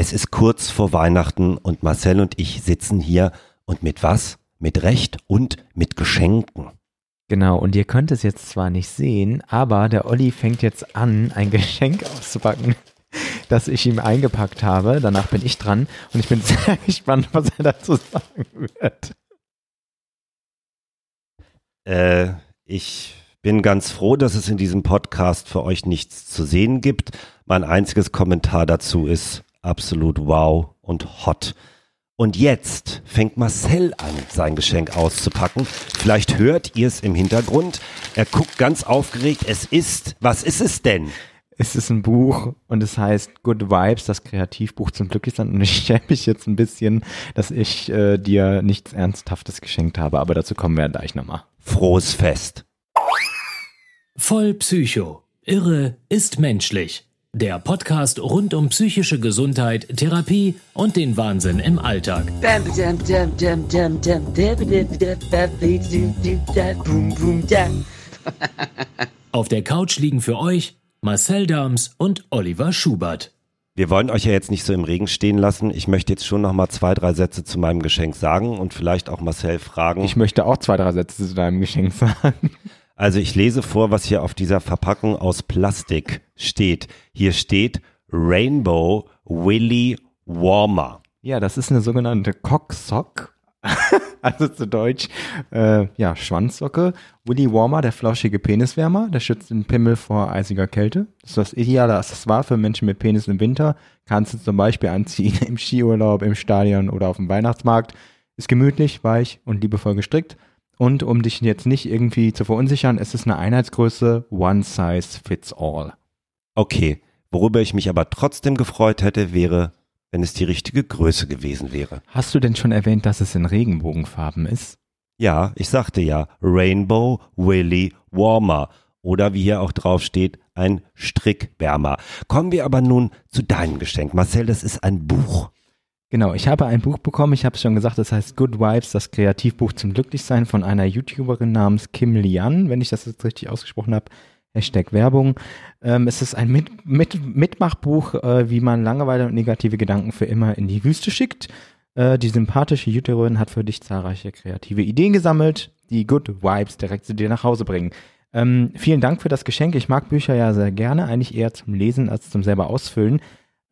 Es ist kurz vor Weihnachten und Marcel und ich sitzen hier und mit was? Mit Recht und mit Geschenken. Genau, und ihr könnt es jetzt zwar nicht sehen, aber der Olli fängt jetzt an, ein Geschenk auszupacken, das ich ihm eingepackt habe. Danach bin ich dran und ich bin sehr gespannt, was er dazu sagen wird. Äh, ich bin ganz froh, dass es in diesem Podcast für euch nichts zu sehen gibt. Mein einziges Kommentar dazu ist absolut wow und hot. Und jetzt fängt Marcel an, sein Geschenk auszupacken. Vielleicht hört ihr es im Hintergrund. Er guckt ganz aufgeregt. Es ist, was ist es denn? Es ist ein Buch und es heißt Good Vibes, das Kreativbuch zum Glücklichsein. Und ich schäme mich jetzt ein bisschen, dass ich äh, dir nichts Ernsthaftes geschenkt habe, aber dazu kommen wir gleich nochmal. Frohes Fest. Voll Psycho. Irre ist menschlich. Der Podcast rund um psychische Gesundheit, Therapie und den Wahnsinn im Alltag. Auf der Couch liegen für euch Marcel Dams und Oliver Schubert. Wir wollen euch ja jetzt nicht so im Regen stehen lassen. Ich möchte jetzt schon noch mal zwei, drei Sätze zu meinem Geschenk sagen und vielleicht auch Marcel fragen. Ich möchte auch zwei, drei Sätze zu deinem Geschenk sagen. Also ich lese vor, was hier auf dieser Verpackung aus Plastik steht. Hier steht Rainbow Willy Warmer. Ja, das ist eine sogenannte Cocksock. also zu Deutsch, äh, ja, Schwanzsocke. Willy Warmer, der flauschige Peniswärmer, der schützt den Pimmel vor eisiger Kälte. Das ist das ideale Accessoire für Menschen mit Penis im Winter. Kannst du zum Beispiel anziehen im Skiurlaub, im Stadion oder auf dem Weihnachtsmarkt. Ist gemütlich, weich und liebevoll gestrickt. Und um dich jetzt nicht irgendwie zu verunsichern, es ist eine Einheitsgröße One Size Fits All. Okay, worüber ich mich aber trotzdem gefreut hätte, wäre, wenn es die richtige Größe gewesen wäre. Hast du denn schon erwähnt, dass es in Regenbogenfarben ist? Ja, ich sagte ja, Rainbow Willy Warmer. Oder wie hier auch drauf steht, ein Strickwärmer. Kommen wir aber nun zu deinem Geschenk. Marcel, das ist ein Buch. Genau, ich habe ein Buch bekommen, ich habe es schon gesagt, das heißt Good Vibes, das Kreativbuch zum Glücklichsein von einer YouTuberin namens Kim Lian, wenn ich das jetzt richtig ausgesprochen habe. Hashtag Werbung. Ähm, es ist ein Mit Mit Mitmachbuch, äh, wie man Langeweile und negative Gedanken für immer in die Wüste schickt. Äh, die sympathische YouTuberin hat für dich zahlreiche kreative Ideen gesammelt, die Good Vibes direkt zu dir nach Hause bringen. Ähm, vielen Dank für das Geschenk. Ich mag Bücher ja sehr gerne, eigentlich eher zum Lesen als zum selber ausfüllen.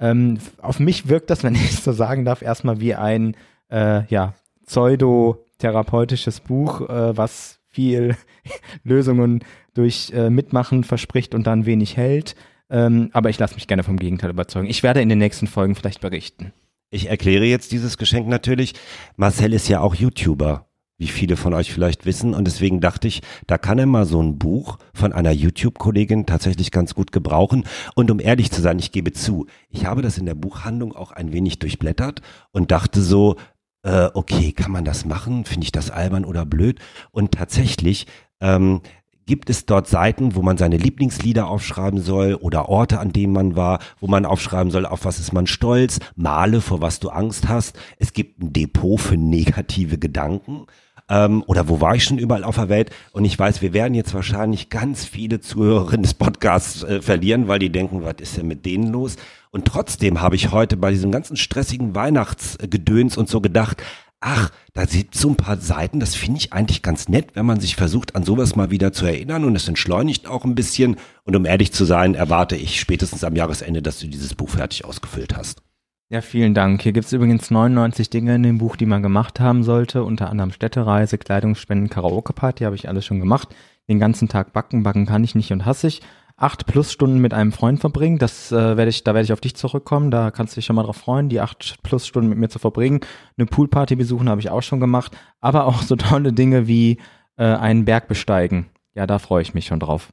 Ähm, auf mich wirkt das, wenn ich so sagen darf, erstmal wie ein äh, ja, pseudo-therapeutisches Buch, äh, was viel Lösungen durch äh, Mitmachen verspricht und dann wenig hält. Ähm, aber ich lasse mich gerne vom Gegenteil überzeugen. Ich werde in den nächsten Folgen vielleicht berichten. Ich erkläre jetzt dieses Geschenk natürlich. Marcel ist ja auch YouTuber wie viele von euch vielleicht wissen. Und deswegen dachte ich, da kann er mal so ein Buch von einer YouTube-Kollegin tatsächlich ganz gut gebrauchen. Und um ehrlich zu sein, ich gebe zu, ich habe das in der Buchhandlung auch ein wenig durchblättert und dachte so, äh, okay, kann man das machen? Finde ich das albern oder blöd? Und tatsächlich ähm, gibt es dort Seiten, wo man seine Lieblingslieder aufschreiben soll oder Orte, an denen man war, wo man aufschreiben soll, auf was ist man stolz, Male, vor was du Angst hast. Es gibt ein Depot für negative Gedanken ähm, oder wo war ich schon überall auf der Welt? Und ich weiß, wir werden jetzt wahrscheinlich ganz viele Zuhörerinnen des Podcasts äh, verlieren, weil die denken, was ist denn mit denen los? Und trotzdem habe ich heute bei diesem ganzen stressigen Weihnachtsgedöns und so gedacht, ach, da sind so ein paar Seiten, das finde ich eigentlich ganz nett, wenn man sich versucht, an sowas mal wieder zu erinnern und es entschleunigt auch ein bisschen. Und um ehrlich zu sein, erwarte ich spätestens am Jahresende, dass du dieses Buch fertig ausgefüllt hast. Ja, vielen Dank. Hier gibt's übrigens 99 Dinge in dem Buch, die man gemacht haben sollte. Unter anderem Städtereise, Kleidungsspenden, Karaoke-Party habe ich alles schon gemacht. Den ganzen Tag backen, backen kann ich nicht und hasse ich. Acht plus Stunden mit einem Freund verbringen, das äh, werde ich, da werde ich auf dich zurückkommen. Da kannst du dich schon mal drauf freuen, die acht plus Stunden mit mir zu verbringen. Eine Poolparty besuchen habe ich auch schon gemacht, aber auch so tolle Dinge wie äh, einen Berg besteigen. Ja, da freue ich mich schon drauf.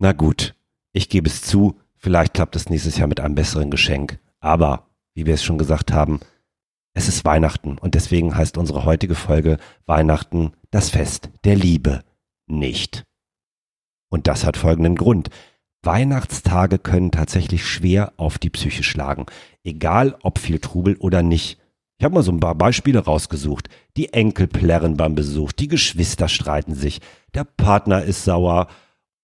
Na gut, ich gebe es zu. Vielleicht klappt es nächstes Jahr mit einem besseren Geschenk. Aber wie wir es schon gesagt haben, es ist Weihnachten und deswegen heißt unsere heutige Folge Weihnachten das Fest der Liebe nicht. Und das hat folgenden Grund. Weihnachtstage können tatsächlich schwer auf die Psyche schlagen, egal ob viel Trubel oder nicht. Ich habe mal so ein paar Beispiele rausgesucht. Die Enkel plärren beim Besuch, die Geschwister streiten sich, der Partner ist sauer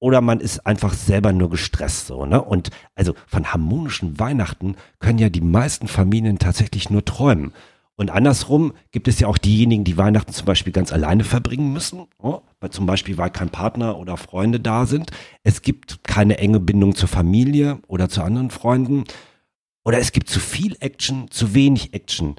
oder man ist einfach selber nur gestresst so, ne? Und also von harmonischen Weihnachten können ja die meisten Familien tatsächlich nur träumen. Und andersrum gibt es ja auch diejenigen, die Weihnachten zum Beispiel ganz alleine verbringen müssen, oh, weil zum Beispiel weil kein Partner oder Freunde da sind. Es gibt keine enge Bindung zur Familie oder zu anderen Freunden. Oder es gibt zu viel Action, zu wenig Action.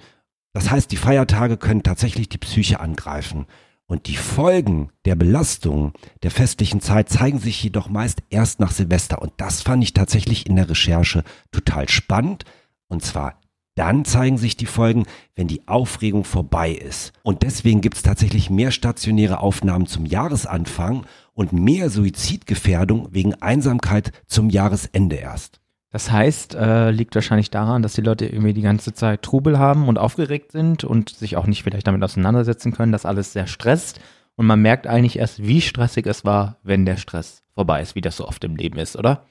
Das heißt, die Feiertage können tatsächlich die Psyche angreifen. Und die Folgen der Belastung der festlichen Zeit zeigen sich jedoch meist erst nach Silvester. Und das fand ich tatsächlich in der Recherche total spannend. Und zwar dann zeigen sich die Folgen, wenn die Aufregung vorbei ist. Und deswegen gibt es tatsächlich mehr stationäre Aufnahmen zum Jahresanfang und mehr Suizidgefährdung wegen Einsamkeit zum Jahresende erst. Das heißt, äh, liegt wahrscheinlich daran, dass die Leute irgendwie die ganze Zeit Trubel haben und aufgeregt sind und sich auch nicht vielleicht damit auseinandersetzen können, dass alles sehr stresst. Und man merkt eigentlich erst, wie stressig es war, wenn der Stress vorbei ist, wie das so oft im Leben ist, oder?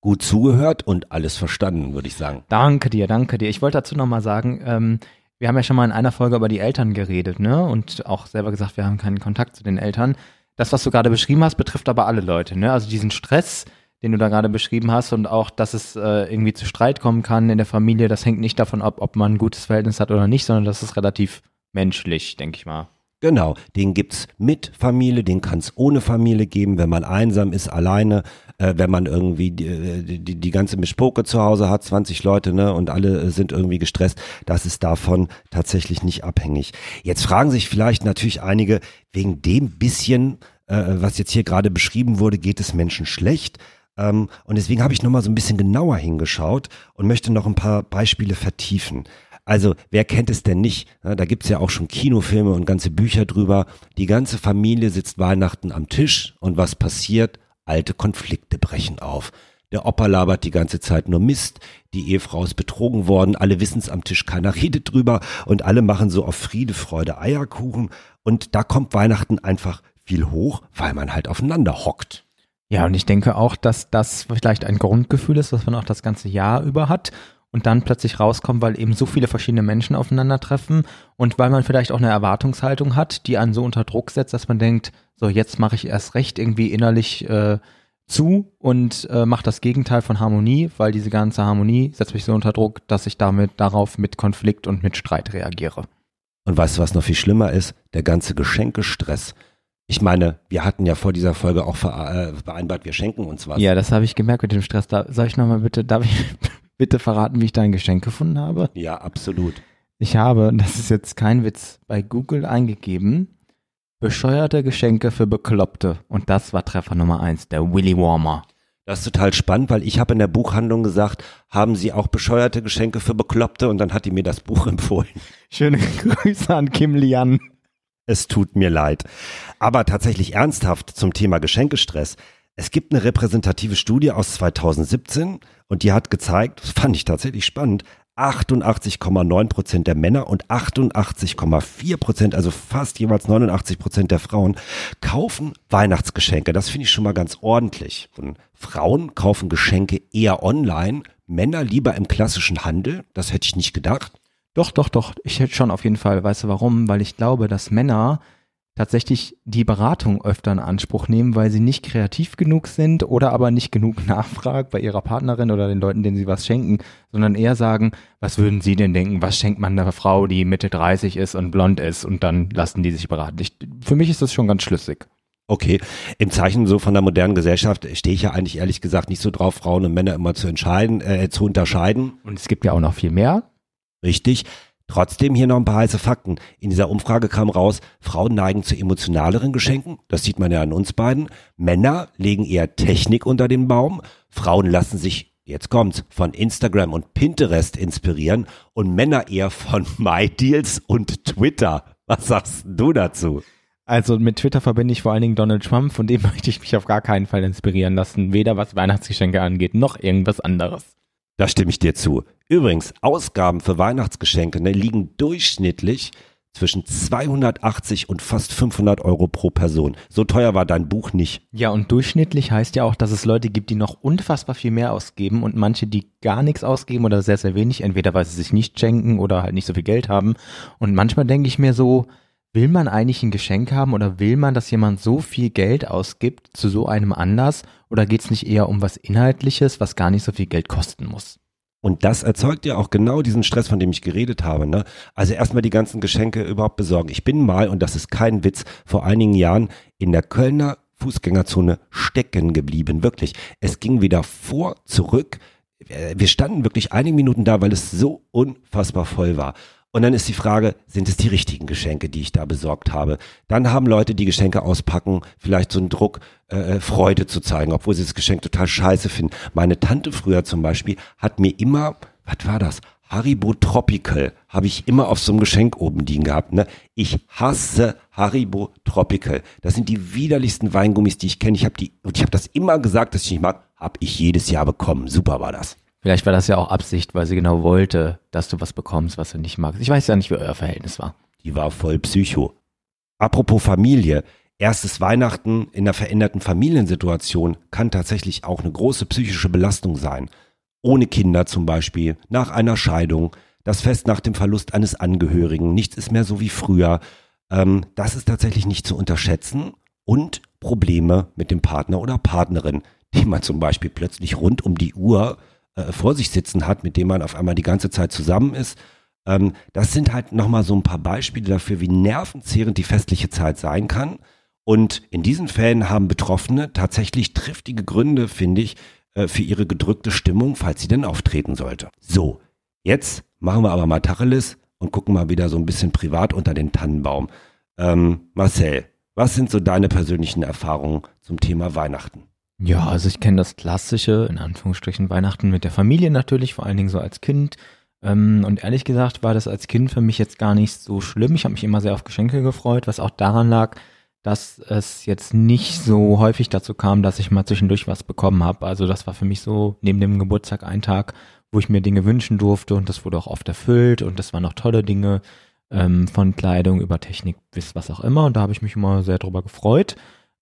Gut zugehört und alles verstanden, würde ich sagen. Danke dir, danke dir. Ich wollte dazu nochmal sagen, ähm, wir haben ja schon mal in einer Folge über die Eltern geredet, ne? Und auch selber gesagt, wir haben keinen Kontakt zu den Eltern. Das, was du gerade beschrieben hast, betrifft aber alle Leute, ne? Also diesen Stress, den du da gerade beschrieben hast und auch, dass es äh, irgendwie zu Streit kommen kann in der Familie, das hängt nicht davon ab, ob man ein gutes Verhältnis hat oder nicht, sondern das ist relativ menschlich, denke ich mal. Genau, den gibt's mit Familie, den kann's ohne Familie geben, wenn man einsam ist, alleine, äh, wenn man irgendwie die, äh, die, die ganze Mischpoke zu Hause hat, 20 Leute, ne, und alle äh, sind irgendwie gestresst, das ist davon tatsächlich nicht abhängig. Jetzt fragen sich vielleicht natürlich einige, wegen dem bisschen, äh, was jetzt hier gerade beschrieben wurde, geht es Menschen schlecht? Ähm, und deswegen habe ich nochmal so ein bisschen genauer hingeschaut und möchte noch ein paar Beispiele vertiefen. Also, wer kennt es denn nicht? Da gibt's ja auch schon Kinofilme und ganze Bücher drüber. Die ganze Familie sitzt Weihnachten am Tisch und was passiert? Alte Konflikte brechen auf. Der Opa labert die ganze Zeit nur Mist, die Ehefrau ist betrogen worden, alle wissen's am Tisch, keiner redet drüber und alle machen so auf Friede, Freude, Eierkuchen und da kommt Weihnachten einfach viel hoch, weil man halt aufeinander hockt. Ja, und ich denke auch, dass das vielleicht ein Grundgefühl ist, was man auch das ganze Jahr über hat und dann plötzlich rauskommt, weil eben so viele verschiedene Menschen aufeinandertreffen und weil man vielleicht auch eine Erwartungshaltung hat, die einen so unter Druck setzt, dass man denkt, so jetzt mache ich erst recht irgendwie innerlich äh, zu und äh, mache das Gegenteil von Harmonie, weil diese ganze Harmonie setzt mich so unter Druck, dass ich damit darauf mit Konflikt und mit Streit reagiere. Und weißt du, was noch viel schlimmer ist? Der ganze Geschenkestress. Ich meine, wir hatten ja vor dieser Folge auch vereinbart, wir schenken uns was. Ja, das habe ich gemerkt mit dem Stress. Da soll ich nochmal bitte, darf ich bitte verraten, wie ich dein Geschenk gefunden habe? Ja, absolut. Ich habe, das ist jetzt kein Witz, bei Google eingegeben, bescheuerte Geschenke für Bekloppte. Und das war Treffer Nummer eins, der Willy Warmer. Das ist total spannend, weil ich habe in der Buchhandlung gesagt, haben Sie auch bescheuerte Geschenke für Bekloppte? Und dann hat die mir das Buch empfohlen. Schöne Grüße an Kim Lian. Es tut mir leid. Aber tatsächlich ernsthaft zum Thema Geschenkestress. Es gibt eine repräsentative Studie aus 2017 und die hat gezeigt, das fand ich tatsächlich spannend, 88,9 Prozent der Männer und 88,4 Prozent, also fast jeweils 89 Prozent der Frauen, kaufen Weihnachtsgeschenke. Das finde ich schon mal ganz ordentlich. Und Frauen kaufen Geschenke eher online, Männer lieber im klassischen Handel. Das hätte ich nicht gedacht. Doch, doch, doch. Ich hätte schon auf jeden Fall. Weißt du warum? Weil ich glaube, dass Männer tatsächlich die Beratung öfter in Anspruch nehmen, weil sie nicht kreativ genug sind oder aber nicht genug nachfragen bei ihrer Partnerin oder den Leuten, denen sie was schenken, sondern eher sagen, was würden sie denn denken, was schenkt man einer Frau, die Mitte 30 ist und blond ist und dann lassen die sich beraten. Ich, für mich ist das schon ganz schlüssig. Okay, im Zeichen so von der modernen Gesellschaft stehe ich ja eigentlich ehrlich gesagt nicht so drauf, Frauen und Männer immer zu entscheiden, äh, zu unterscheiden. Und es gibt ja auch noch viel mehr. Richtig. Trotzdem hier noch ein paar heiße Fakten. In dieser Umfrage kam raus, Frauen neigen zu emotionaleren Geschenken. Das sieht man ja an uns beiden. Männer legen eher Technik unter den Baum. Frauen lassen sich, jetzt kommt's, von Instagram und Pinterest inspirieren und Männer eher von MyDeals und Twitter. Was sagst du dazu? Also mit Twitter verbinde ich vor allen Dingen Donald Trump, von dem möchte ich mich auf gar keinen Fall inspirieren lassen, weder was Weihnachtsgeschenke angeht, noch irgendwas anderes. Da stimme ich dir zu. Übrigens, Ausgaben für Weihnachtsgeschenke ne, liegen durchschnittlich zwischen 280 und fast 500 Euro pro Person. So teuer war dein Buch nicht. Ja, und durchschnittlich heißt ja auch, dass es Leute gibt, die noch unfassbar viel mehr ausgeben und manche, die gar nichts ausgeben oder sehr, sehr wenig, entweder weil sie sich nicht schenken oder halt nicht so viel Geld haben. Und manchmal denke ich mir so, will man eigentlich ein Geschenk haben oder will man, dass jemand so viel Geld ausgibt zu so einem Anlass Oder geht es nicht eher um was Inhaltliches, was gar nicht so viel Geld kosten muss? Und das erzeugt ja auch genau diesen Stress, von dem ich geredet habe. Ne? Also erstmal die ganzen Geschenke überhaupt besorgen. Ich bin mal, und das ist kein Witz, vor einigen Jahren in der Kölner Fußgängerzone stecken geblieben. Wirklich. Es ging wieder vor, zurück. Wir standen wirklich einige Minuten da, weil es so unfassbar voll war. Und dann ist die Frage, sind es die richtigen Geschenke, die ich da besorgt habe? Dann haben Leute, die Geschenke auspacken, vielleicht so einen Druck, äh, äh, Freude zu zeigen, obwohl sie das Geschenk total scheiße finden. Meine Tante früher zum Beispiel hat mir immer, was war das? Haribo Tropical habe ich immer auf so einem Geschenk oben liegen gehabt. Ne? Ich hasse Haribo Tropical. Das sind die widerlichsten Weingummis, die ich kenne. Ich habe die und ich habe das immer gesagt, dass ich nicht mag. Habe ich jedes Jahr bekommen. Super war das. Vielleicht war das ja auch Absicht, weil sie genau wollte, dass du was bekommst, was du nicht magst. Ich weiß ja nicht, wie euer Verhältnis war. Die war voll Psycho. Apropos Familie. Erstes Weihnachten in einer veränderten Familiensituation kann tatsächlich auch eine große psychische Belastung sein. Ohne Kinder zum Beispiel, nach einer Scheidung, das Fest nach dem Verlust eines Angehörigen, nichts ist mehr so wie früher. Ähm, das ist tatsächlich nicht zu unterschätzen. Und Probleme mit dem Partner oder Partnerin, die man zum Beispiel plötzlich rund um die Uhr äh, vor sich sitzen hat, mit dem man auf einmal die ganze Zeit zusammen ist. Ähm, das sind halt nochmal so ein paar Beispiele dafür, wie nervenzehrend die festliche Zeit sein kann. Und in diesen Fällen haben Betroffene tatsächlich triftige Gründe, finde ich, äh, für ihre gedrückte Stimmung, falls sie denn auftreten sollte. So, jetzt machen wir aber mal Tacheles und gucken mal wieder so ein bisschen privat unter den Tannenbaum. Ähm, Marcel, was sind so deine persönlichen Erfahrungen zum Thema Weihnachten? Ja, also ich kenne das klassische, in Anführungsstrichen, Weihnachten mit der Familie natürlich, vor allen Dingen so als Kind. Ähm, und ehrlich gesagt war das als Kind für mich jetzt gar nicht so schlimm. Ich habe mich immer sehr auf Geschenke gefreut, was auch daran lag, dass es jetzt nicht so häufig dazu kam, dass ich mal zwischendurch was bekommen habe. Also das war für mich so neben dem Geburtstag ein Tag, wo ich mir Dinge wünschen durfte und das wurde auch oft erfüllt und das waren noch tolle Dinge ähm, von Kleidung über Technik bis was auch immer und da habe ich mich immer sehr drüber gefreut.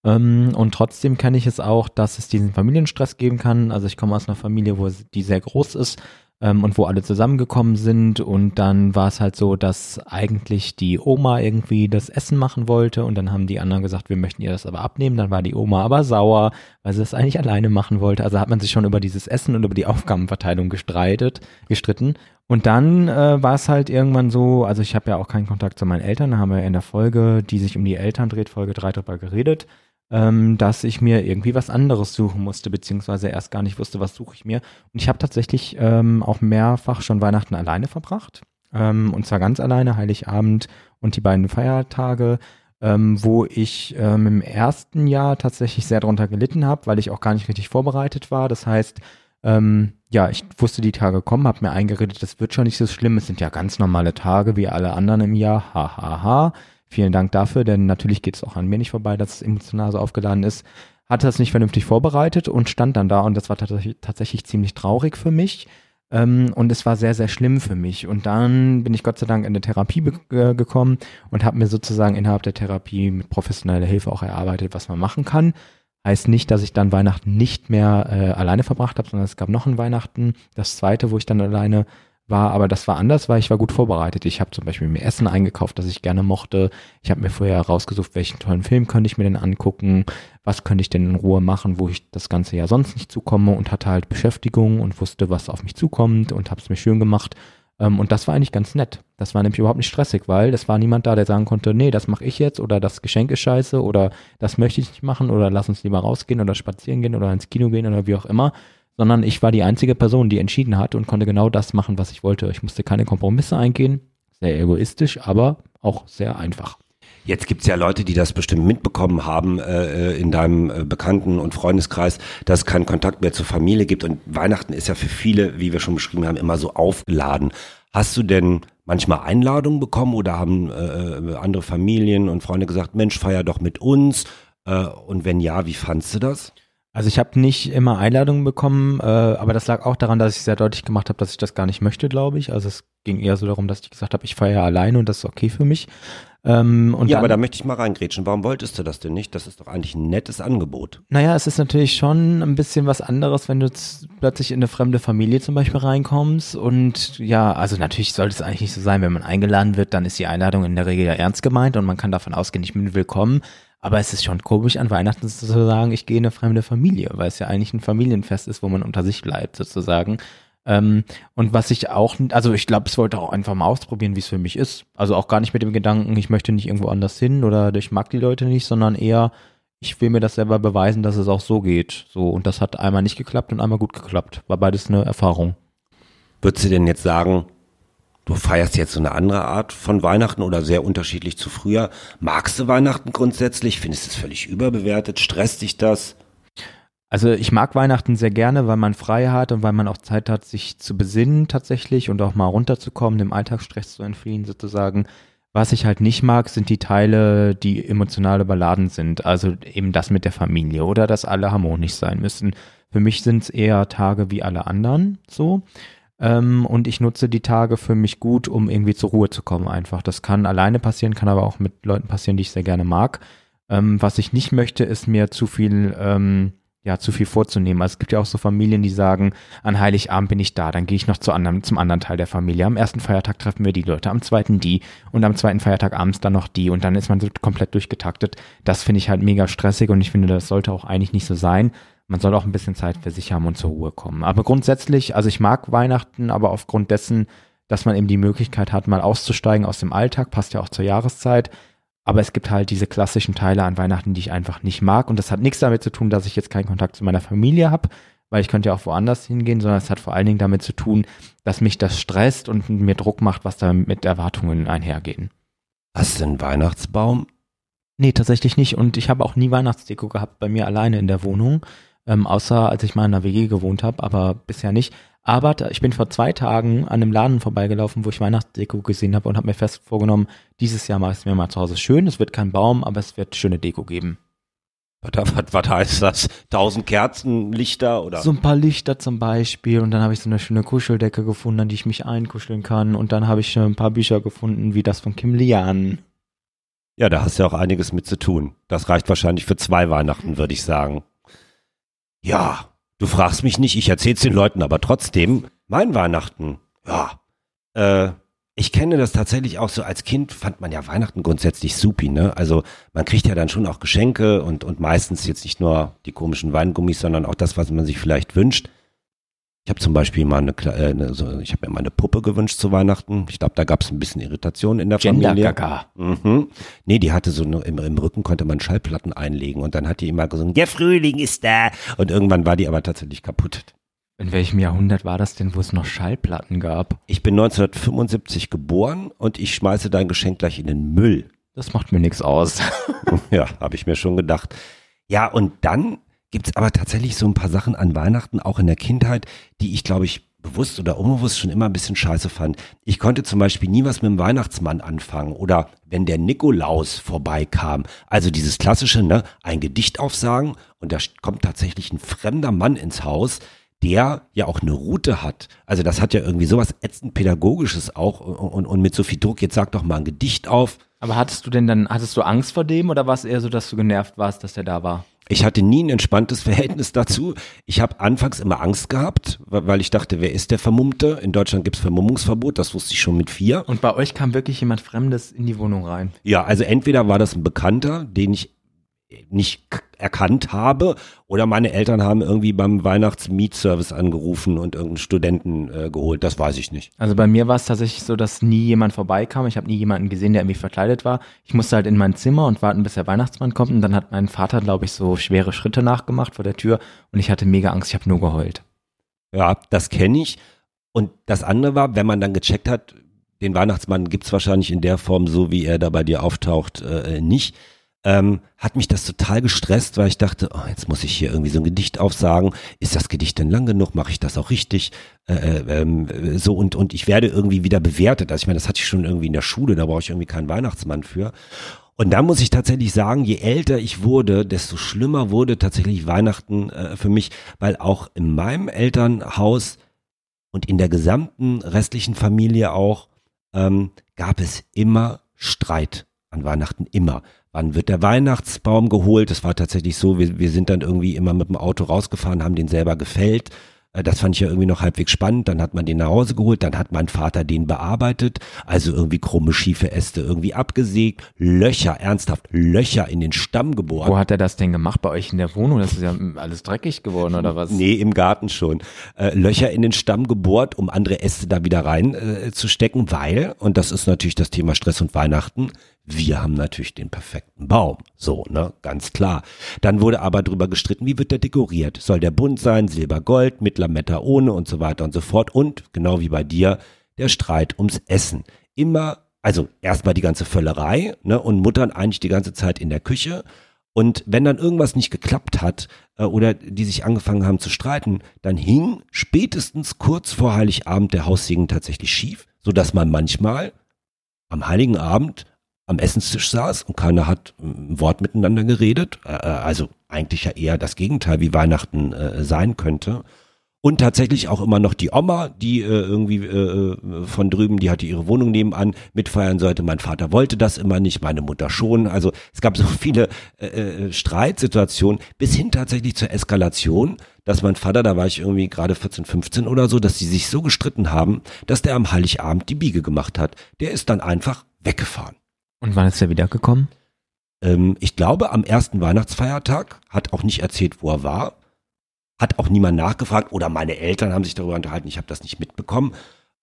Ähm, und trotzdem kenne ich es auch, dass es diesen Familienstress geben kann. Also ich komme aus einer Familie, wo die sehr groß ist ähm, und wo alle zusammengekommen sind. Und dann war es halt so, dass eigentlich die Oma irgendwie das Essen machen wollte und dann haben die anderen gesagt, wir möchten ihr das aber abnehmen. Dann war die Oma aber sauer, weil sie das eigentlich alleine machen wollte. Also hat man sich schon über dieses Essen und über die Aufgabenverteilung gestreitet, gestritten. Und dann äh, war es halt irgendwann so, also ich habe ja auch keinen Kontakt zu meinen Eltern, da haben wir in der Folge, die sich um die Eltern dreht, Folge 3 drüber geredet ähm, dass ich mir irgendwie was anderes suchen musste, beziehungsweise erst gar nicht wusste, was suche ich mir. Und ich habe tatsächlich ähm, auch mehrfach schon Weihnachten alleine verbracht. Ähm, und zwar ganz alleine, Heiligabend und die beiden Feiertage, ähm, wo ich ähm, im ersten Jahr tatsächlich sehr drunter gelitten habe, weil ich auch gar nicht richtig vorbereitet war. Das heißt, ähm, ja, ich wusste, die Tage kommen, habe mir eingeredet, das wird schon nicht so schlimm. Es sind ja ganz normale Tage wie alle anderen im Jahr. Ha, ha, ha. Vielen Dank dafür, denn natürlich geht es auch an mir nicht vorbei, dass es emotional so aufgeladen ist. Hatte das nicht vernünftig vorbereitet und stand dann da und das war tatsächlich, ziemlich traurig für mich. Ähm, und es war sehr, sehr schlimm für mich. Und dann bin ich Gott sei Dank in eine Therapie äh, gekommen und habe mir sozusagen innerhalb der Therapie mit professioneller Hilfe auch erarbeitet, was man machen kann. Heißt nicht, dass ich dann Weihnachten nicht mehr äh, alleine verbracht habe, sondern es gab noch ein Weihnachten, das zweite, wo ich dann alleine war, aber das war anders, weil ich war gut vorbereitet. Ich habe zum Beispiel mir Essen eingekauft, das ich gerne mochte. Ich habe mir vorher herausgesucht, welchen tollen Film könnte ich mir denn angucken, was könnte ich denn in Ruhe machen, wo ich das ganze Jahr sonst nicht zukomme und hatte halt Beschäftigung und wusste, was auf mich zukommt und habe es mir schön gemacht. Ähm, und das war eigentlich ganz nett. Das war nämlich überhaupt nicht stressig, weil es war niemand da, der sagen konnte, nee, das mache ich jetzt oder das Geschenk ist scheiße oder das möchte ich nicht machen oder lass uns lieber rausgehen oder spazieren gehen oder ins Kino gehen oder wie auch immer, sondern ich war die einzige Person, die entschieden hat und konnte genau das machen, was ich wollte. Ich musste keine Kompromisse eingehen, sehr egoistisch, aber auch sehr einfach. Jetzt gibt's ja Leute, die das bestimmt mitbekommen haben äh, äh, in deinem äh, Bekannten- und Freundeskreis, dass es keinen Kontakt mehr zur Familie gibt. Und Weihnachten ist ja für viele, wie wir schon beschrieben haben, immer so aufgeladen. Hast du denn manchmal Einladungen bekommen oder haben äh, äh andere Familien und Freunde gesagt, Mensch, feier doch mit uns? Äh, und wenn ja, wie fandst du das? Also ich habe nicht immer Einladungen bekommen, äh, aber das lag auch daran, dass ich sehr deutlich gemacht habe, dass ich das gar nicht möchte, glaube ich. Also es ging eher so darum, dass ich gesagt habe, ich feiere alleine und das ist okay für mich. Ähm, und ja, dann, aber da möchte ich mal reingrätschen. Warum wolltest du das denn nicht? Das ist doch eigentlich ein nettes Angebot. Naja, es ist natürlich schon ein bisschen was anderes, wenn du plötzlich in eine fremde Familie zum Beispiel reinkommst. Und ja, also natürlich sollte es eigentlich nicht so sein, wenn man eingeladen wird, dann ist die Einladung in der Regel ja ernst gemeint und man kann davon ausgehen, ich bin willkommen. Aber es ist schon komisch, an Weihnachten zu sagen, ich gehe in eine fremde Familie, weil es ja eigentlich ein Familienfest ist, wo man unter sich bleibt, sozusagen. Ähm, und was ich auch, also ich glaube, es wollte auch einfach mal ausprobieren, wie es für mich ist. Also auch gar nicht mit dem Gedanken, ich möchte nicht irgendwo anders hin oder ich mag die Leute nicht, sondern eher, ich will mir das selber beweisen, dass es auch so geht. So, und das hat einmal nicht geklappt und einmal gut geklappt. War beides eine Erfahrung. Würdest du denn jetzt sagen, du feierst jetzt so eine andere Art von Weihnachten oder sehr unterschiedlich zu früher? Magst du Weihnachten grundsätzlich? Findest du es völlig überbewertet? Stresst dich das? Also ich mag Weihnachten sehr gerne, weil man frei hat und weil man auch Zeit hat, sich zu besinnen tatsächlich und auch mal runterzukommen, dem Alltagsstress zu entfliehen sozusagen. Was ich halt nicht mag, sind die Teile, die emotional überladen sind. Also eben das mit der Familie oder dass alle harmonisch sein müssen. Für mich sind es eher Tage wie alle anderen so. Ähm, und ich nutze die Tage für mich gut, um irgendwie zur Ruhe zu kommen einfach. Das kann alleine passieren, kann aber auch mit Leuten passieren, die ich sehr gerne mag. Ähm, was ich nicht möchte, ist mir zu viel ähm, ja, zu viel vorzunehmen. Also es gibt ja auch so Familien, die sagen, an Heiligabend bin ich da, dann gehe ich noch zu anderen, zum anderen Teil der Familie. Am ersten Feiertag treffen wir die Leute, am zweiten die und am zweiten Feiertag abends dann noch die und dann ist man so komplett durchgetaktet. Das finde ich halt mega stressig und ich finde, das sollte auch eigentlich nicht so sein. Man soll auch ein bisschen Zeit für sich haben und zur Ruhe kommen. Aber grundsätzlich, also ich mag Weihnachten, aber aufgrund dessen, dass man eben die Möglichkeit hat, mal auszusteigen aus dem Alltag, passt ja auch zur Jahreszeit, aber es gibt halt diese klassischen Teile an Weihnachten, die ich einfach nicht mag. Und das hat nichts damit zu tun, dass ich jetzt keinen Kontakt zu meiner Familie habe, weil ich könnte ja auch woanders hingehen, sondern es hat vor allen Dingen damit zu tun, dass mich das stresst und mir Druck macht, was da mit Erwartungen einhergehen. Hast du einen Weihnachtsbaum? Nee, tatsächlich nicht. Und ich habe auch nie Weihnachtsdeko gehabt bei mir alleine in der Wohnung. Ähm, außer als ich mal in einer WG gewohnt habe, aber bisher nicht. Aber ich bin vor zwei Tagen an einem Laden vorbeigelaufen, wo ich Weihnachtsdeko gesehen habe und habe mir fest vorgenommen, dieses Jahr mache ich es mir mal zu Hause schön. Es wird kein Baum, aber es wird schöne Deko geben. Was, was, was heißt das? Tausend Kerzenlichter oder? So ein paar Lichter zum Beispiel und dann habe ich so eine schöne Kuscheldecke gefunden, an die ich mich einkuscheln kann und dann habe ich ein paar Bücher gefunden, wie das von Kim Lian. Ja, da hast du ja auch einiges mit zu tun. Das reicht wahrscheinlich für zwei Weihnachten, würde ich sagen. Ja, Du fragst mich nicht, ich erzähl's den Leuten, aber trotzdem, mein Weihnachten, ja, äh, ich kenne das tatsächlich auch so, als Kind fand man ja Weihnachten grundsätzlich supi, ne? Also man kriegt ja dann schon auch Geschenke und, und meistens jetzt nicht nur die komischen Weingummis, sondern auch das, was man sich vielleicht wünscht. Ich habe zum Beispiel mal eine, äh, eine so, ich habe mir mal eine Puppe gewünscht zu Weihnachten. Ich glaube, da gab es ein bisschen Irritation in der Gender Familie. Gaga. Mhm. Nee, die hatte so eine, im, im Rücken konnte man Schallplatten einlegen und dann hat die immer gesungen, der Frühling ist da. Und irgendwann war die aber tatsächlich kaputt. In welchem Jahrhundert war das denn, wo es noch Schallplatten gab? Ich bin 1975 geboren und ich schmeiße dein Geschenk gleich in den Müll. Das macht mir nichts aus. ja, habe ich mir schon gedacht. Ja, und dann gibt es aber tatsächlich so ein paar Sachen an Weihnachten, auch in der Kindheit, die ich, glaube ich, bewusst oder unbewusst schon immer ein bisschen scheiße fand. Ich konnte zum Beispiel nie was mit dem Weihnachtsmann anfangen oder wenn der Nikolaus vorbeikam. Also dieses klassische, ne, ein Gedicht aufsagen und da kommt tatsächlich ein fremder Mann ins Haus, der ja auch eine Route hat. Also das hat ja irgendwie sowas ätzend pädagogisches auch und, und, und mit so viel Druck, jetzt sag doch mal ein Gedicht auf. Aber hattest du denn dann, hattest du Angst vor dem oder war es eher so, dass du genervt warst, dass der da war? Ich hatte nie ein entspanntes Verhältnis dazu. Ich habe anfangs immer Angst gehabt, weil ich dachte, wer ist der Vermummte? In Deutschland gibt es Vermummungsverbot, das wusste ich schon mit vier. Und bei euch kam wirklich jemand Fremdes in die Wohnung rein? Ja, also entweder war das ein Bekannter, den ich nicht erkannt habe oder meine Eltern haben irgendwie beim Weihnachtsmietservice angerufen und irgendeinen Studenten äh, geholt. Das weiß ich nicht. Also bei mir war es tatsächlich so, dass nie jemand vorbeikam. Ich habe nie jemanden gesehen, der irgendwie verkleidet war. Ich musste halt in mein Zimmer und warten, bis der Weihnachtsmann kommt. Und dann hat mein Vater, glaube ich, so schwere Schritte nachgemacht vor der Tür und ich hatte mega Angst. Ich habe nur geheult. Ja, das kenne ich. Und das andere war, wenn man dann gecheckt hat, den Weihnachtsmann gibt's wahrscheinlich in der Form, so wie er da bei dir auftaucht, äh, nicht ähm, hat mich das total gestresst, weil ich dachte, oh, jetzt muss ich hier irgendwie so ein Gedicht aufsagen. Ist das Gedicht denn lang genug? Mache ich das auch richtig? Äh, äh, ähm, so und und ich werde irgendwie wieder bewertet. Also ich meine, das hatte ich schon irgendwie in der Schule, da brauche ich irgendwie keinen Weihnachtsmann für. Und da muss ich tatsächlich sagen, je älter ich wurde, desto schlimmer wurde tatsächlich Weihnachten äh, für mich, weil auch in meinem Elternhaus und in der gesamten restlichen Familie auch ähm, gab es immer Streit an Weihnachten immer. Wann wird der Weihnachtsbaum geholt? Das war tatsächlich so, wir, wir sind dann irgendwie immer mit dem Auto rausgefahren, haben den selber gefällt. Äh, Das fand ich ja irgendwie noch halbwegs spannend. Dann hat man den nach Hause geholt, dann hat mein Vater den bearbeitet, also irgendwie krumme, schiefe Äste irgendwie abgesägt, Löcher, ernsthaft, Löcher in den Stamm gebohrt. Wo hat er das denn gemacht? Bei euch in der Wohnung? Das ist ja alles dreckig geworden oder was? Nee, im Garten schon. Äh, Löcher in den Stamm gebohrt, um andere Äste da wieder rein äh, zu stecken, weil, und das ist natürlich das Thema Stress und Weihnachten, wir haben natürlich den perfekten Baum. So, ne, ganz klar. Dann wurde aber drüber gestritten, wie wird der dekoriert? Soll der bunt sein, Silber, Gold, mit Lametta ohne und so weiter und so fort. Und genau wie bei dir, der Streit ums Essen. Immer, also erstmal die ganze Völlerei, ne, und Muttern eigentlich die ganze Zeit in der Küche. Und wenn dann irgendwas nicht geklappt hat äh, oder die sich angefangen haben zu streiten, dann hing spätestens kurz vor Heiligabend der Haussegen tatsächlich schief, so dass man manchmal am Heiligen Abend am Essenstisch saß und keiner hat ein Wort miteinander geredet. Äh, also eigentlich ja eher das Gegenteil, wie Weihnachten äh, sein könnte. Und tatsächlich auch immer noch die Oma, die äh, irgendwie äh, von drüben, die hatte ihre Wohnung nebenan, mitfeiern sollte. Mein Vater wollte das immer nicht, meine Mutter schon. Also es gab so viele äh, äh, Streitsituationen bis hin tatsächlich zur Eskalation, dass mein Vater, da war ich irgendwie gerade 14, 15 oder so, dass die sich so gestritten haben, dass der am Heiligabend die Biege gemacht hat. Der ist dann einfach weggefahren. Und wann ist er wiedergekommen? Ähm, ich glaube, am ersten Weihnachtsfeiertag hat auch nicht erzählt, wo er war. Hat auch niemand nachgefragt oder meine Eltern haben sich darüber unterhalten. Ich habe das nicht mitbekommen.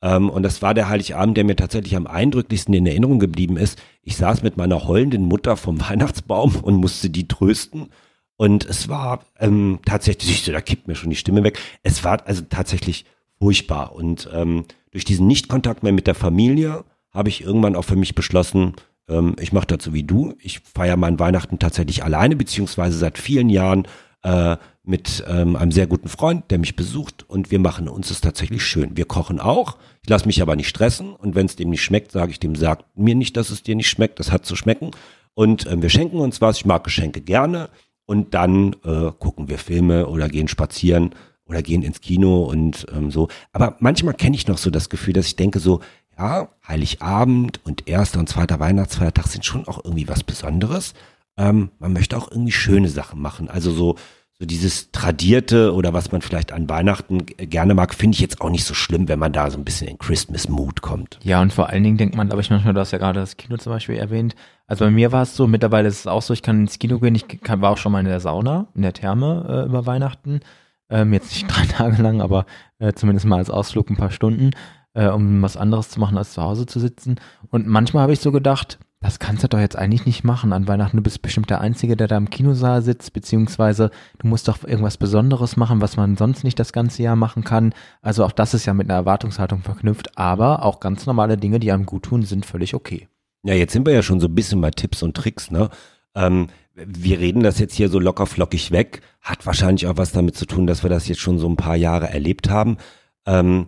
Ähm, und das war der Heiligabend, der mir tatsächlich am eindrücklichsten in Erinnerung geblieben ist. Ich saß mit meiner heulenden Mutter vom Weihnachtsbaum und musste die trösten. Und es war ähm, tatsächlich, da kippt mir schon die Stimme weg. Es war also tatsächlich furchtbar. Und ähm, durch diesen Nichtkontakt mehr mit der Familie habe ich irgendwann auch für mich beschlossen, ähm, ich mache dazu wie du. Ich feiere meinen Weihnachten tatsächlich alleine, beziehungsweise seit vielen Jahren äh, mit ähm, einem sehr guten Freund, der mich besucht und wir machen uns es tatsächlich schön. Wir kochen auch. Ich lasse mich aber nicht stressen und wenn es dem nicht schmeckt, sage ich dem, sag mir nicht, dass es dir nicht schmeckt. Das hat zu schmecken. Und ähm, wir schenken uns was. Ich mag Geschenke gerne. Und dann äh, gucken wir Filme oder gehen spazieren oder gehen ins Kino und ähm, so. Aber manchmal kenne ich noch so das Gefühl, dass ich denke so, ja, Heiligabend und erster und zweiter Weihnachtsfeiertag sind schon auch irgendwie was Besonderes. Ähm, man möchte auch irgendwie schöne Sachen machen. Also so, so dieses Tradierte oder was man vielleicht an Weihnachten g- gerne mag, finde ich jetzt auch nicht so schlimm, wenn man da so ein bisschen in Christmas-Mood kommt. Ja, und vor allen Dingen denkt man, glaube ich, manchmal, du hast ja gerade das Kino zum Beispiel erwähnt. Also bei mir war es so, mittlerweile ist es auch so, ich kann ins Kino gehen, ich kann, war auch schon mal in der Sauna, in der Therme äh, über Weihnachten. Ähm, jetzt nicht drei Tage lang, aber äh, zumindest mal als Ausflug ein paar Stunden, äh, um was anderes zu machen, als zu Hause zu sitzen. Und manchmal habe ich so gedacht, das kannst du doch jetzt eigentlich nicht machen an Weihnachten. Du bist bestimmt der Einzige, der da im Kinosaal sitzt, beziehungsweise du musst doch irgendwas Besonderes machen, was man sonst nicht das ganze Jahr machen kann. Also auch das ist ja mit einer Erwartungshaltung verknüpft, aber auch ganz normale Dinge, die einem gut tun, sind völlig okay. Ja, jetzt sind wir ja schon so ein bisschen bei Tipps und Tricks, ne? Ähm, wir reden das jetzt hier so locker flockig weg, hat wahrscheinlich auch was damit zu tun, dass wir das jetzt schon so ein paar Jahre erlebt haben. Ähm,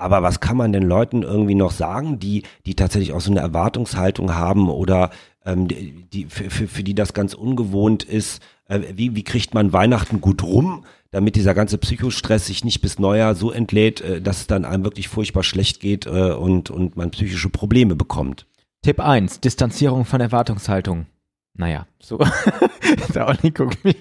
aber was kann man den Leuten irgendwie noch sagen, die, die tatsächlich auch so eine Erwartungshaltung haben oder ähm, die, für, für, für die das ganz ungewohnt ist? Äh, wie, wie kriegt man Weihnachten gut rum, damit dieser ganze Psychostress sich nicht bis Neujahr so entlädt, äh, dass es dann einem wirklich furchtbar schlecht geht äh, und, und man psychische Probleme bekommt? Tipp 1, Distanzierung von Erwartungshaltung. Naja, so. Der Olli guckt mich.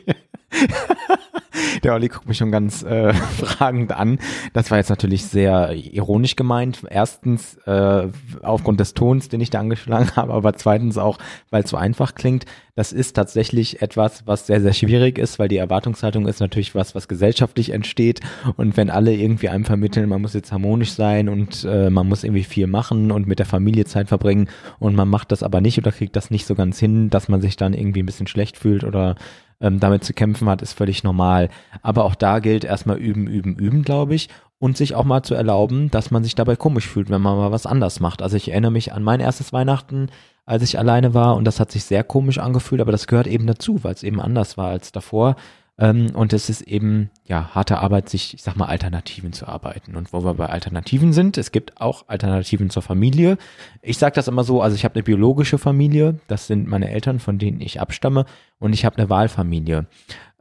Der Olli guckt mich schon ganz äh, fragend an. Das war jetzt natürlich sehr ironisch gemeint. Erstens äh, aufgrund des Tons, den ich da angeschlagen habe, aber zweitens auch, weil es so einfach klingt. Das ist tatsächlich etwas, was sehr, sehr schwierig ist, weil die Erwartungshaltung ist natürlich was, was gesellschaftlich entsteht. Und wenn alle irgendwie einem vermitteln, man muss jetzt harmonisch sein und äh, man muss irgendwie viel machen und mit der Familie Zeit verbringen und man macht das aber nicht oder kriegt das nicht so ganz hin, dass man sich dann irgendwie ein bisschen schlecht fühlt oder ähm, damit zu kämpfen hat, ist völlig normal. Aber auch da gilt erstmal üben, üben, üben, glaube ich. Und sich auch mal zu erlauben, dass man sich dabei komisch fühlt, wenn man mal was anders macht. Also ich erinnere mich an mein erstes Weihnachten, als ich alleine war und das hat sich sehr komisch angefühlt, aber das gehört eben dazu, weil es eben anders war als davor. Ähm, und es ist eben, ja, harte Arbeit, sich, ich sag mal, Alternativen zu arbeiten. Und wo wir bei Alternativen sind, es gibt auch Alternativen zur Familie. Ich sage das immer so, also ich habe eine biologische Familie, das sind meine Eltern, von denen ich abstamme, und ich habe eine Wahlfamilie.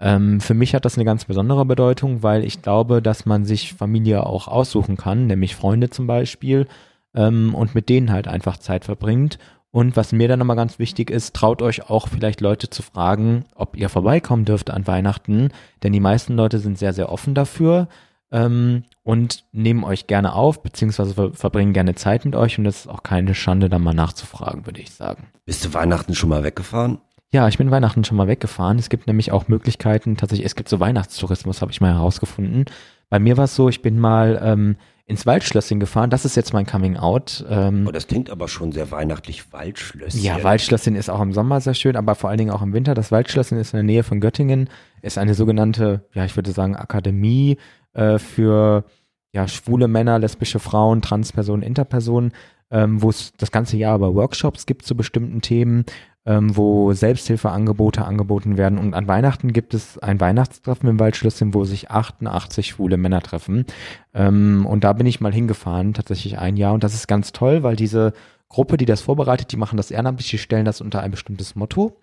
Ähm, für mich hat das eine ganz besondere Bedeutung, weil ich glaube, dass man sich Familie auch aussuchen kann, nämlich Freunde zum Beispiel, ähm, und mit denen halt einfach Zeit verbringt. Und was mir dann nochmal ganz wichtig ist, traut euch auch vielleicht Leute zu fragen, ob ihr vorbeikommen dürft an Weihnachten, denn die meisten Leute sind sehr, sehr offen dafür. ähm, und nehmen euch gerne auf, beziehungsweise ver verbringen gerne Zeit mit euch und es ist auch keine Schande, da mal nachzufragen, würde ich sagen. Bist du Weihnachten schon mal weggefahren? Ja, ich bin Weihnachten schon mal weggefahren. Es gibt nämlich auch Möglichkeiten, tatsächlich, es gibt so Weihnachtstourismus, habe ich mal herausgefunden. Bei mir war es so, ich bin mal ähm, ins Waldschlösschen gefahren. Das ist jetzt mein Coming Out. Ähm, oh, das klingt aber schon sehr weihnachtlich, Waldschlösschen. Ja, Waldschlösschen ist auch im Sommer sehr schön, aber vor allen Dingen auch im Winter. Das Waldschlösschen ist in der Nähe von Göttingen, ist eine sogenannte, ja, ich würde sagen, Akademie äh, für ja, schwule Männer, lesbische Frauen, Transpersonen, Interpersonen, ähm, wo es das ganze Jahr aber Workshops gibt zu bestimmten Themen ähm, wo Selbsthilfeangebote angeboten werden. Und an Weihnachten gibt es ein Weihnachtstreffen im Waldschlösschen, wo sich 88 schwule Männer treffen. Ähm, und da bin ich mal hingefahren, tatsächlich ein Jahr. Und das ist ganz toll, weil diese Gruppe, die das vorbereitet, die machen das ehrenamtlich, die stellen das unter ein bestimmtes Motto.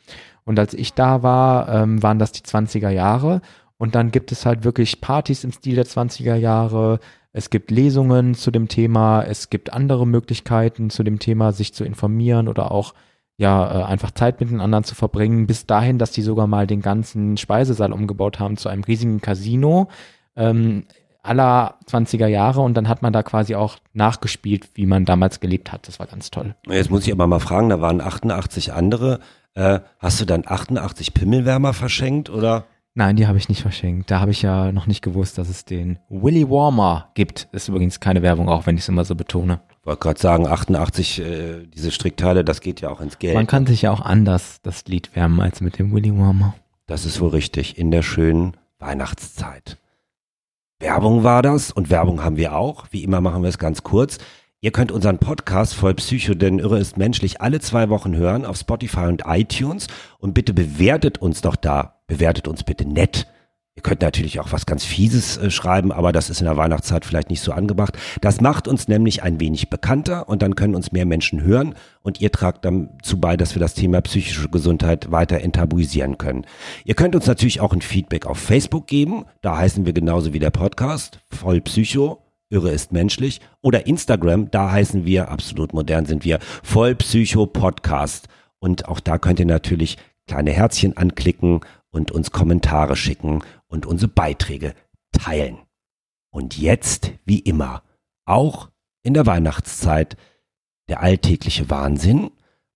Und als ich da war, ähm, waren das die 20er Jahre. Und dann gibt es halt wirklich Partys im Stil der 20er Jahre. Es gibt Lesungen zu dem Thema. Es gibt andere Möglichkeiten zu dem Thema, sich zu informieren oder auch ja, äh, einfach Zeit mit den anderen zu verbringen, bis dahin, dass die sogar mal den ganzen Speisesaal umgebaut haben zu einem riesigen Casino ähm, aller 20er Jahre und dann hat man da quasi auch nachgespielt, wie man damals gelebt hat. Das war ganz toll. Jetzt muss ich aber mal fragen, da waren 88 andere. Äh, hast du dann 88 Pimmelwärmer verschenkt oder? Nein, die habe ich nicht verschenkt. Da habe ich ja noch nicht gewusst, dass es den Willy Warmer gibt. Ist übrigens keine Werbung, auch wenn ich es immer so betone. Ich wollte gerade sagen, 88, äh, diese Strickteile, das geht ja auch ins Geld. Man kann sich ja auch anders das Lied wärmen als mit dem Willy Warmer. Das ist wohl richtig, in der schönen Weihnachtszeit. Werbung war das und Werbung haben wir auch. Wie immer machen wir es ganz kurz. Ihr könnt unseren Podcast voll Psycho, denn Irre ist menschlich, alle zwei Wochen hören auf Spotify und iTunes. Und bitte bewertet uns doch da. Bewertet uns bitte nett. Ihr könnt natürlich auch was ganz Fieses äh, schreiben, aber das ist in der Weihnachtszeit vielleicht nicht so angebracht. Das macht uns nämlich ein wenig bekannter und dann können uns mehr Menschen hören und ihr tragt dazu bei, dass wir das Thema psychische Gesundheit weiter enttabuisieren können. Ihr könnt uns natürlich auch ein Feedback auf Facebook geben. Da heißen wir genauso wie der Podcast, voll Psycho. Irre ist menschlich. Oder Instagram, da heißen wir, absolut modern sind wir, voll Psycho Podcast. Und auch da könnt ihr natürlich kleine Herzchen anklicken und uns Kommentare schicken und unsere Beiträge teilen. Und jetzt, wie immer, auch in der Weihnachtszeit, der alltägliche Wahnsinn.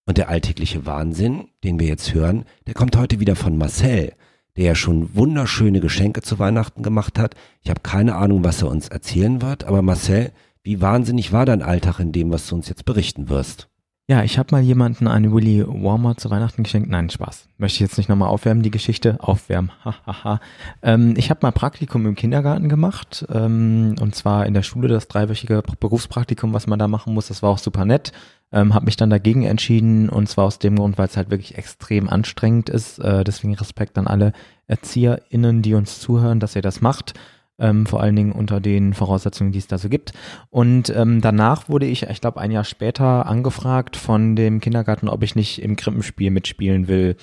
Und der alltägliche Wahnsinn, den wir jetzt hören, der kommt heute wieder von Marcel, der ja schon wunderschöne Geschenke zu Weihnachten gemacht hat. Ich habe keine Ahnung, was er uns erzählen wird, aber Marcel, wie wahnsinnig war dein Alltag in dem, was du uns jetzt berichten wirst? Ja, ich habe mal jemanden einen Willy Warmer zu Weihnachten geschenkt. Nein, Spaß. Möchte ich jetzt nicht nochmal aufwärmen, die Geschichte. Aufwärmen. Hahaha. ähm, ich habe mal Praktikum im Kindergarten gemacht. Ähm, und zwar in der Schule, das dreiwöchige Berufspraktikum, was man da machen muss. Das war auch super nett. Ähm, habe mich dann dagegen entschieden. Und zwar aus dem Grund, weil es halt wirklich extrem anstrengend ist. Äh, deswegen Respekt an alle ErzieherInnen, die uns zuhören, dass ihr das macht ähm, vor allen Dingen unter den Voraussetzungen, die es da so gibt. Und ähm, danach wurde ich, ich glaube, ein Jahr später angefragt von dem Kindergarten, ob ich nicht im Krippenspiel mitspielen will.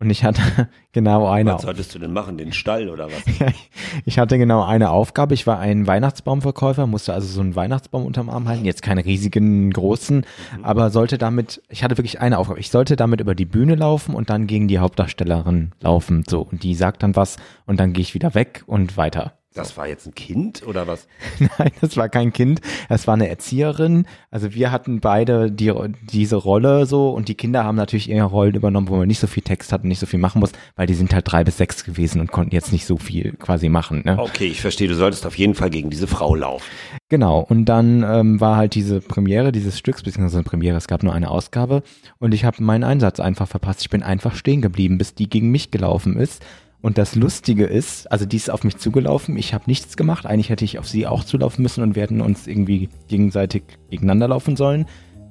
Und ich hatte genau eine. Was solltest du denn machen? Den Stall oder was? ich hatte genau eine Aufgabe. Ich war ein Weihnachtsbaumverkäufer, musste also so einen Weihnachtsbaum unterm Arm halten. Jetzt keine riesigen, großen, mhm. aber sollte damit, ich hatte wirklich eine Aufgabe. Ich sollte damit über die Bühne laufen und dann gegen die Hauptdarstellerin laufen. So. Und die sagt dann was und dann gehe ich wieder weg und weiter. Das war jetzt ein Kind oder was? Nein, das war kein Kind. Es war eine Erzieherin. Also wir hatten beide die, diese Rolle so und die Kinder haben natürlich ihre Rollen übernommen, wo man nicht so viel Text hat und nicht so viel machen muss, weil die sind halt drei bis sechs gewesen und konnten jetzt nicht so viel quasi machen. Ne? Okay, ich verstehe. Du solltest auf jeden Fall gegen diese Frau laufen. Genau. Und dann ähm, war halt diese Premiere dieses Stücks, beziehungsweise eine Premiere, es gab nur eine Ausgabe und ich habe meinen Einsatz einfach verpasst. Ich bin einfach stehen geblieben, bis die gegen mich gelaufen ist und das Lustige ist, also die ist auf mich zugelaufen, ich habe nichts gemacht. Eigentlich hätte ich auf sie auch zulaufen müssen und wir hätten uns irgendwie gegenseitig gegeneinander laufen sollen.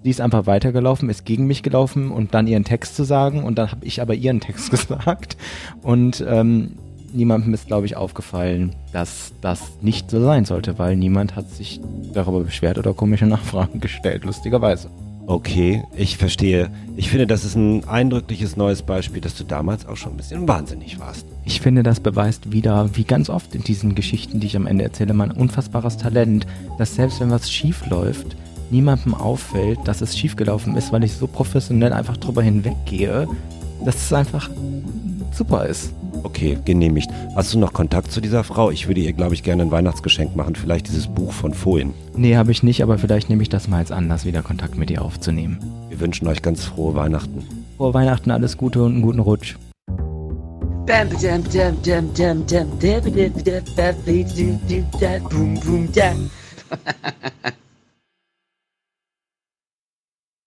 Die ist einfach weitergelaufen, ist gegen mich gelaufen und dann ihren Text zu sagen und dann habe ich aber ihren Text gesagt. Und ähm, niemandem ist, glaube ich, aufgefallen, dass das nicht so sein sollte, weil niemand hat sich darüber beschwert oder komische Nachfragen gestellt, lustigerweise. Okay, ich verstehe. Ich finde, das ist ein eindrückliches neues Beispiel, dass du damals auch schon ein bisschen wahnsinnig warst. Ich finde, das beweist wieder, wie ganz oft in diesen Geschichten, die ich am Ende erzähle, mein unfassbares Talent, dass selbst wenn was schief läuft, niemandem auffällt, dass es schiefgelaufen ist, weil ich so professionell einfach drüber hinweggehe. Das ist einfach super ist. Okay, genehmigt. Hast du noch Kontakt zu dieser Frau? Ich würde ihr, glaube ich, gerne ein Weihnachtsgeschenk machen. Vielleicht dieses Buch von vorhin. Nee, habe ich nicht, aber vielleicht nehme ich das mal als Anlass, wieder Kontakt mit ihr aufzunehmen. Wir wünschen euch ganz frohe Weihnachten. Frohe Weihnachten, alles Gute und einen guten Rutsch.